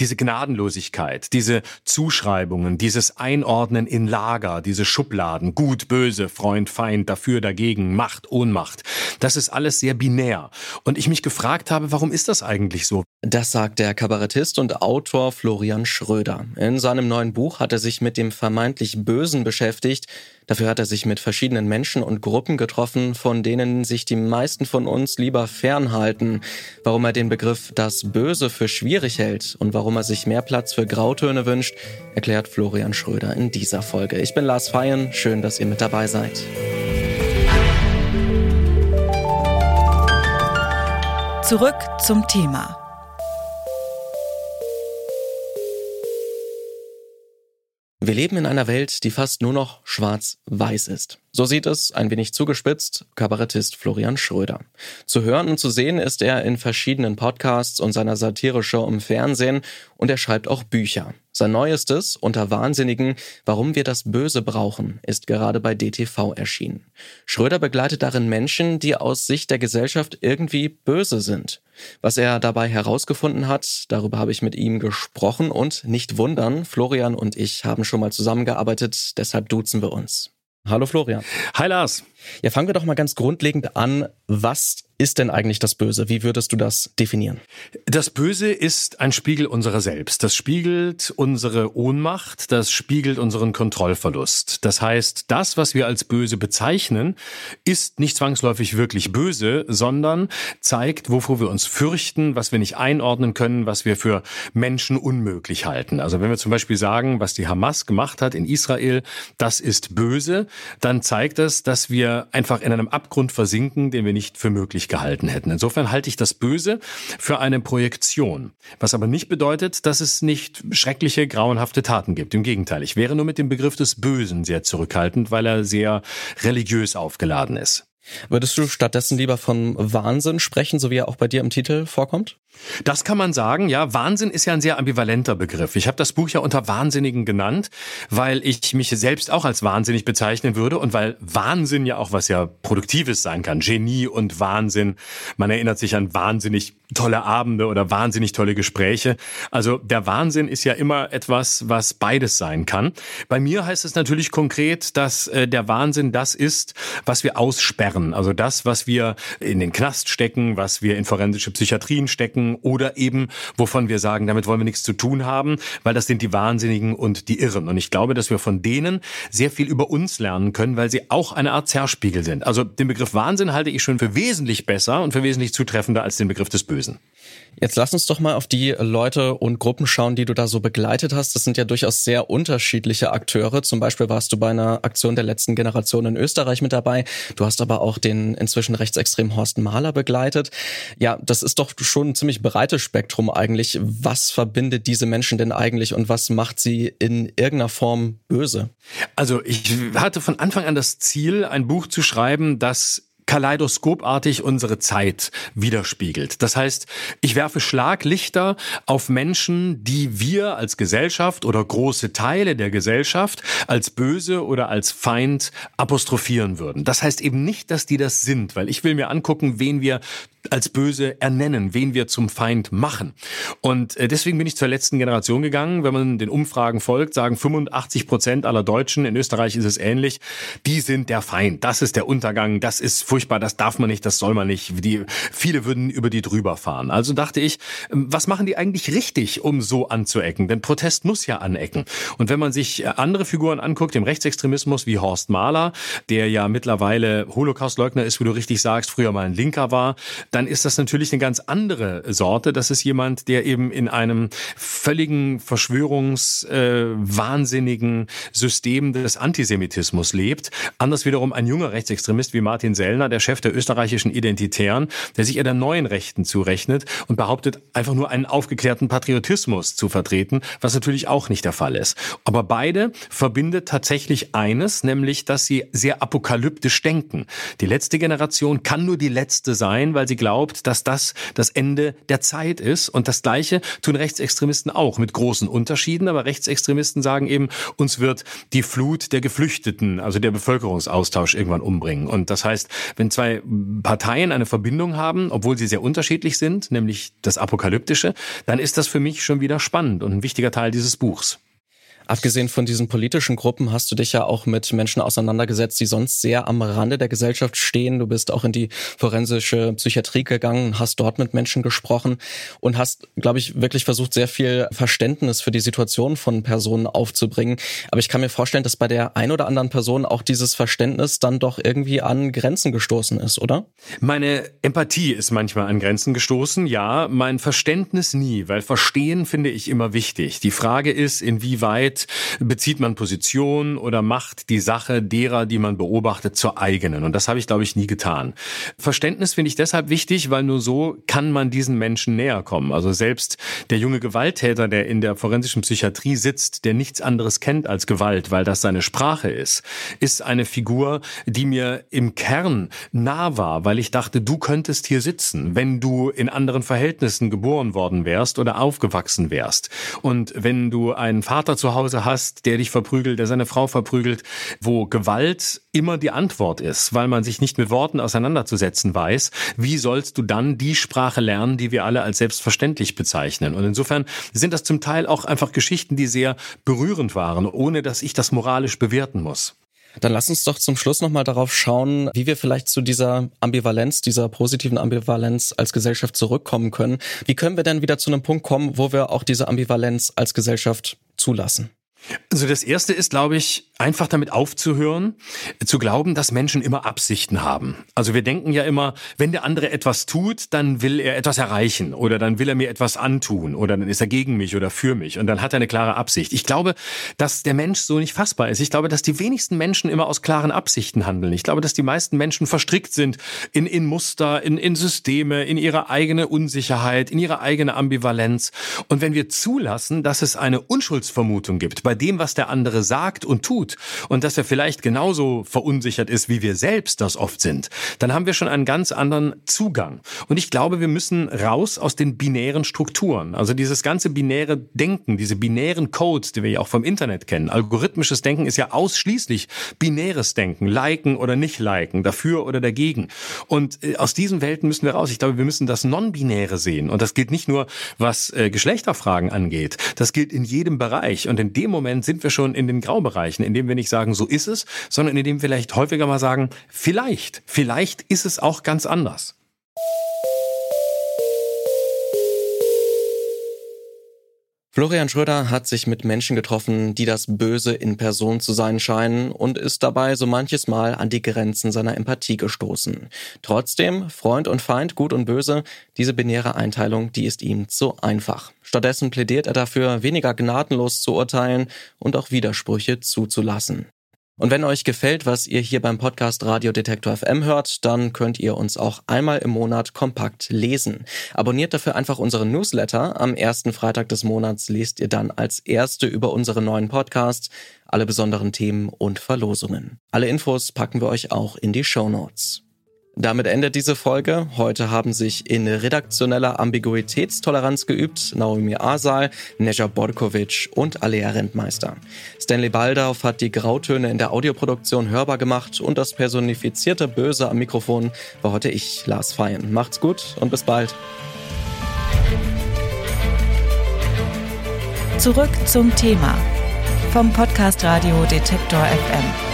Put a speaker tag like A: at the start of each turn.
A: diese Gnadenlosigkeit, diese Zuschreibungen, dieses Einordnen in Lager, diese Schubladen, gut, böse, Freund, Feind, dafür, dagegen, Macht, Ohnmacht, das ist alles sehr binär. Und ich mich gefragt habe, warum ist das eigentlich so?
B: Das sagt der Kabarettist und Autor Florian Schröder. In seinem neuen Buch hat er sich mit dem vermeintlich Bösen beschäftigt, Dafür hat er sich mit verschiedenen Menschen und Gruppen getroffen, von denen sich die meisten von uns lieber fernhalten. Warum er den Begriff das Böse für schwierig hält und warum er sich mehr Platz für Grautöne wünscht, erklärt Florian Schröder in dieser Folge. Ich bin Lars Feyen, schön, dass ihr mit dabei seid.
C: Zurück zum Thema.
B: Wir leben in einer Welt, die fast nur noch schwarz-weiß ist. So sieht es, ein wenig zugespitzt, Kabarettist Florian Schröder. Zu hören und zu sehen ist er in verschiedenen Podcasts und seiner Satireshow im Fernsehen und er schreibt auch Bücher. Sein neuestes, Unter Wahnsinnigen, Warum wir das Böse brauchen, ist gerade bei DTV erschienen. Schröder begleitet darin Menschen, die aus Sicht der Gesellschaft irgendwie böse sind. Was er dabei herausgefunden hat, darüber habe ich mit ihm gesprochen und nicht wundern, Florian und ich haben schon mal zusammengearbeitet, deshalb duzen wir uns. Hallo Florian.
A: Hi Lars.
B: Ja, fangen wir doch mal ganz grundlegend an. Was ist denn eigentlich das Böse? Wie würdest du das definieren?
A: Das Böse ist ein Spiegel unserer selbst. Das spiegelt unsere Ohnmacht, das spiegelt unseren Kontrollverlust. Das heißt, das, was wir als böse bezeichnen, ist nicht zwangsläufig wirklich böse, sondern zeigt, wovor wir uns fürchten, was wir nicht einordnen können, was wir für Menschen unmöglich halten. Also wenn wir zum Beispiel sagen, was die Hamas gemacht hat in Israel, das ist böse, dann zeigt das, dass wir einfach in einem Abgrund versinken, den wir nicht für möglich gehalten hätten. Insofern halte ich das Böse für eine Projektion. Was aber nicht bedeutet, dass es nicht schreckliche, grauenhafte Taten gibt. Im Gegenteil, ich wäre nur mit dem Begriff des Bösen sehr zurückhaltend, weil er sehr religiös aufgeladen ist.
B: Würdest du stattdessen lieber von Wahnsinn sprechen, so wie er auch bei dir im Titel vorkommt?
A: Das kann man sagen, ja. Wahnsinn ist ja ein sehr ambivalenter Begriff. Ich habe das Buch ja unter Wahnsinnigen genannt, weil ich mich selbst auch als wahnsinnig bezeichnen würde und weil Wahnsinn ja auch was ja Produktives sein kann. Genie und Wahnsinn. Man erinnert sich an wahnsinnig tolle Abende oder wahnsinnig tolle Gespräche. Also der Wahnsinn ist ja immer etwas, was beides sein kann. Bei mir heißt es natürlich konkret, dass äh, der Wahnsinn das ist, was wir aussperren. Also das, was wir in den Knast stecken, was wir in forensische Psychiatrien stecken, oder eben, wovon wir sagen, damit wollen wir nichts zu tun haben, weil das sind die Wahnsinnigen und die Irren. Und ich glaube, dass wir von denen sehr viel über uns lernen können, weil sie auch eine Art Zerspiegel sind. Also den Begriff Wahnsinn halte ich schon für wesentlich besser und für wesentlich zutreffender als den Begriff des Bösen.
B: Jetzt lass uns doch mal auf die Leute und Gruppen schauen, die du da so begleitet hast. Das sind ja durchaus sehr unterschiedliche Akteure. Zum Beispiel warst du bei einer Aktion der letzten Generation in Österreich mit dabei. Du hast aber den inzwischen rechtsextremen Horst Mahler begleitet. Ja, das ist doch schon ein ziemlich breites Spektrum eigentlich. Was verbindet diese Menschen denn eigentlich und was macht sie in irgendeiner Form böse?
A: Also ich hatte von Anfang an das Ziel, ein Buch zu schreiben, das kaleidoskopartig unsere Zeit widerspiegelt. Das heißt, ich werfe Schlaglichter auf Menschen, die wir als Gesellschaft oder große Teile der Gesellschaft als böse oder als Feind apostrophieren würden. Das heißt eben nicht, dass die das sind, weil ich will mir angucken, wen wir als böse ernennen, wen wir zum Feind machen. Und äh, deswegen bin ich zur letzten Generation gegangen. Wenn man den Umfragen folgt, sagen 85 Prozent aller Deutschen, in Österreich ist es ähnlich, die sind der Feind. Das ist der Untergang, das ist furchtbar, das darf man nicht, das soll man nicht. Die, viele würden über die drüber fahren. Also dachte ich, ähm, was machen die eigentlich richtig, um so anzuecken? Denn Protest muss ja anecken. Und wenn man sich äh, andere Figuren anguckt, im Rechtsextremismus wie Horst Mahler, der ja mittlerweile Holocaustleugner ist, wie du richtig sagst, früher mal ein Linker war, dann ist das natürlich eine ganz andere Sorte. Das ist jemand, der eben in einem völligen verschwörungswahnsinnigen äh, System des Antisemitismus lebt. Anders wiederum ein junger Rechtsextremist wie Martin Sellner, der Chef der österreichischen Identitären, der sich eher der neuen Rechten zurechnet und behauptet, einfach nur einen aufgeklärten Patriotismus zu vertreten, was natürlich auch nicht der Fall ist. Aber beide verbindet tatsächlich eines, nämlich, dass sie sehr apokalyptisch denken. Die letzte Generation kann nur die letzte sein, weil sie glaubt, dass das das Ende der Zeit ist. Und das Gleiche tun Rechtsextremisten auch mit großen Unterschieden. Aber Rechtsextremisten sagen eben, uns wird die Flut der Geflüchteten, also der Bevölkerungsaustausch irgendwann umbringen. Und das heißt, wenn zwei Parteien eine Verbindung haben, obwohl sie sehr unterschiedlich sind, nämlich das Apokalyptische, dann ist das für mich schon wieder spannend und ein wichtiger Teil dieses Buchs.
B: Abgesehen von diesen politischen Gruppen hast du dich ja auch mit Menschen auseinandergesetzt, die sonst sehr am Rande der Gesellschaft stehen. Du bist auch in die forensische Psychiatrie gegangen, hast dort mit Menschen gesprochen und hast, glaube ich, wirklich versucht, sehr viel Verständnis für die Situation von Personen aufzubringen. Aber ich kann mir vorstellen, dass bei der ein oder anderen Person auch dieses Verständnis dann doch irgendwie an Grenzen gestoßen ist, oder?
A: Meine Empathie ist manchmal an Grenzen gestoßen, ja, mein Verständnis nie, weil Verstehen finde ich immer wichtig. Die Frage ist, inwieweit Zeit bezieht man Position oder macht die Sache derer, die man beobachtet, zur eigenen. Und das habe ich, glaube ich, nie getan. Verständnis finde ich deshalb wichtig, weil nur so kann man diesen Menschen näher kommen. Also selbst der junge Gewalttäter, der in der forensischen Psychiatrie sitzt, der nichts anderes kennt als Gewalt, weil das seine Sprache ist, ist eine Figur, die mir im Kern nah war, weil ich dachte, du könntest hier sitzen, wenn du in anderen Verhältnissen geboren worden wärst oder aufgewachsen wärst. Und wenn du einen Vater zu Hause Hause hast, der dich verprügelt, der seine Frau verprügelt, wo Gewalt immer die Antwort ist, weil man sich nicht mit Worten auseinanderzusetzen weiß, wie sollst du dann die Sprache lernen, die wir alle als selbstverständlich bezeichnen? Und insofern sind das zum Teil auch einfach Geschichten, die sehr berührend waren, ohne dass ich das moralisch bewerten muss.
B: Dann lass uns doch zum Schluss nochmal darauf schauen, wie wir vielleicht zu dieser Ambivalenz, dieser positiven Ambivalenz als Gesellschaft zurückkommen können. Wie können wir denn wieder zu einem Punkt kommen, wo wir auch diese Ambivalenz als Gesellschaft zulassen?
A: Also das erste ist, glaube ich, einfach damit aufzuhören, zu glauben, dass Menschen immer Absichten haben. Also wir denken ja immer, wenn der andere etwas tut, dann will er etwas erreichen oder dann will er mir etwas antun oder dann ist er gegen mich oder für mich und dann hat er eine klare Absicht. Ich glaube, dass der Mensch so nicht fassbar ist. Ich glaube, dass die wenigsten Menschen immer aus klaren Absichten handeln. Ich glaube, dass die meisten Menschen verstrickt sind in, in Muster, in, in Systeme, in ihre eigene Unsicherheit, in ihre eigene Ambivalenz. Und wenn wir zulassen, dass es eine Unschuldsvermutung gibt bei dem, was der andere sagt und tut und dass er vielleicht genauso verunsichert ist, wie wir selbst das oft sind, dann haben wir schon einen ganz anderen Zugang. Und ich glaube, wir müssen raus aus den binären Strukturen. Also dieses ganze binäre Denken, diese binären Codes, die wir ja auch vom Internet kennen. Algorithmisches Denken ist ja ausschließlich binäres Denken, liken oder nicht liken, dafür oder dagegen. Und äh, aus diesen Welten müssen wir raus. Ich glaube, wir müssen das Non-Binäre sehen. Und das gilt nicht nur, was äh, Geschlechterfragen angeht. Das gilt in jedem Bereich. Und in dem Moment sind wir schon in den Graubereichen, in dem wir nicht sagen, so ist es, sondern in dem wir vielleicht häufiger mal sagen, vielleicht, vielleicht ist es auch ganz anders.
B: Florian Schröder hat sich mit Menschen getroffen, die das Böse in Person zu sein scheinen und ist dabei so manches Mal an die Grenzen seiner Empathie gestoßen. Trotzdem, Freund und Feind, Gut und Böse, diese binäre Einteilung, die ist ihm zu einfach. Stattdessen plädiert er dafür, weniger gnadenlos zu urteilen und auch Widersprüche zuzulassen. Und wenn euch gefällt, was ihr hier beim Podcast Radio Detektor FM hört, dann könnt ihr uns auch einmal im Monat kompakt lesen. Abonniert dafür einfach unseren Newsletter. Am ersten Freitag des Monats lest ihr dann als Erste über unsere neuen Podcasts, alle besonderen Themen und Verlosungen. Alle Infos packen wir euch auch in die Show Notes. Damit endet diese Folge. Heute haben sich in redaktioneller Ambiguitätstoleranz geübt Naomi Asal, Neja Borkovic und Alea Rentmeister. Stanley Baldauf hat die Grautöne in der Audioproduktion hörbar gemacht und das personifizierte Böse am Mikrofon war heute ich, Lars Feyen. Macht's gut und bis bald.
C: Zurück zum Thema vom Podcast Radio Detektor FM.